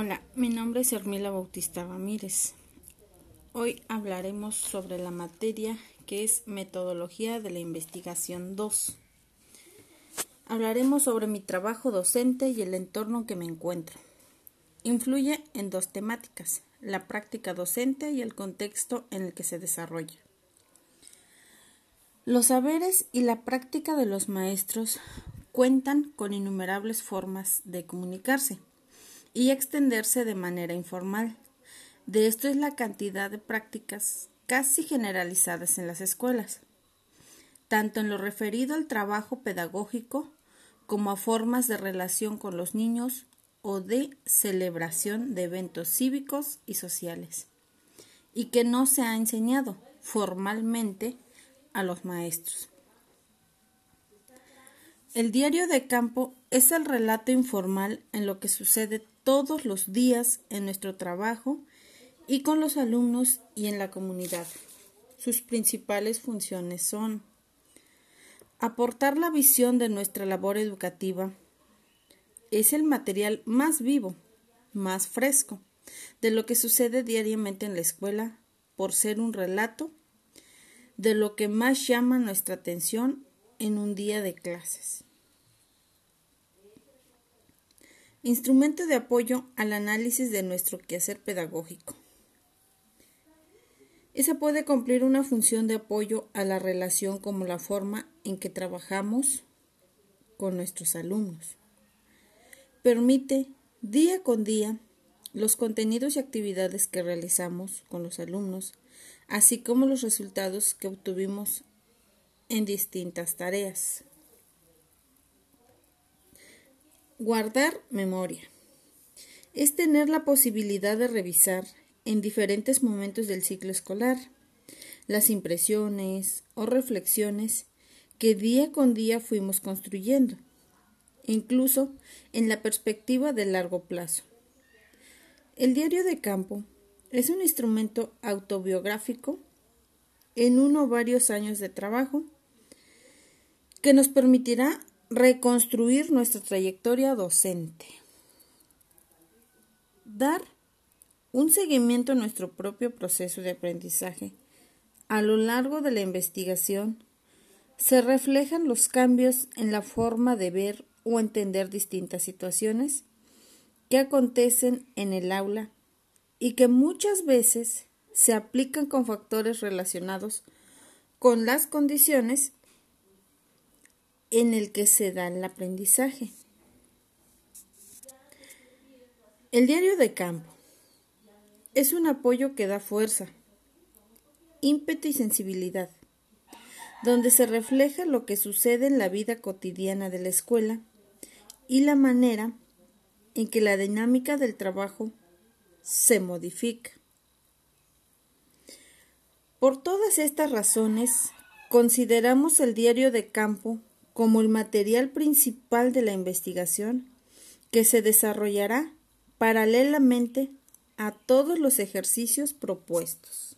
Hola, mi nombre es Hermila Bautista Ramírez. Hoy hablaremos sobre la materia que es Metodología de la Investigación 2. Hablaremos sobre mi trabajo docente y el entorno en que me encuentro. Influye en dos temáticas, la práctica docente y el contexto en el que se desarrolla. Los saberes y la práctica de los maestros cuentan con innumerables formas de comunicarse y extenderse de manera informal. De esto es la cantidad de prácticas casi generalizadas en las escuelas, tanto en lo referido al trabajo pedagógico como a formas de relación con los niños o de celebración de eventos cívicos y sociales, y que no se ha enseñado formalmente a los maestros. El diario de campo es el relato informal en lo que sucede todos los días en nuestro trabajo y con los alumnos y en la comunidad. Sus principales funciones son aportar la visión de nuestra labor educativa. Es el material más vivo, más fresco, de lo que sucede diariamente en la escuela, por ser un relato de lo que más llama nuestra atención en un día de clases. Instrumento de apoyo al análisis de nuestro quehacer pedagógico. Esa puede cumplir una función de apoyo a la relación como la forma en que trabajamos con nuestros alumnos. Permite día con día los contenidos y actividades que realizamos con los alumnos, así como los resultados que obtuvimos en distintas tareas. Guardar memoria. Es tener la posibilidad de revisar en diferentes momentos del ciclo escolar las impresiones o reflexiones que día con día fuimos construyendo, incluso en la perspectiva de largo plazo. El diario de campo es un instrumento autobiográfico en uno o varios años de trabajo que nos permitirá reconstruir nuestra trayectoria docente. Dar un seguimiento a nuestro propio proceso de aprendizaje. A lo largo de la investigación se reflejan los cambios en la forma de ver o entender distintas situaciones que acontecen en el aula y que muchas veces se aplican con factores relacionados con las condiciones en el que se da el aprendizaje. El diario de campo es un apoyo que da fuerza, ímpetu y sensibilidad, donde se refleja lo que sucede en la vida cotidiana de la escuela y la manera en que la dinámica del trabajo se modifica. Por todas estas razones, consideramos el diario de campo como el material principal de la investigación que se desarrollará paralelamente a todos los ejercicios propuestos.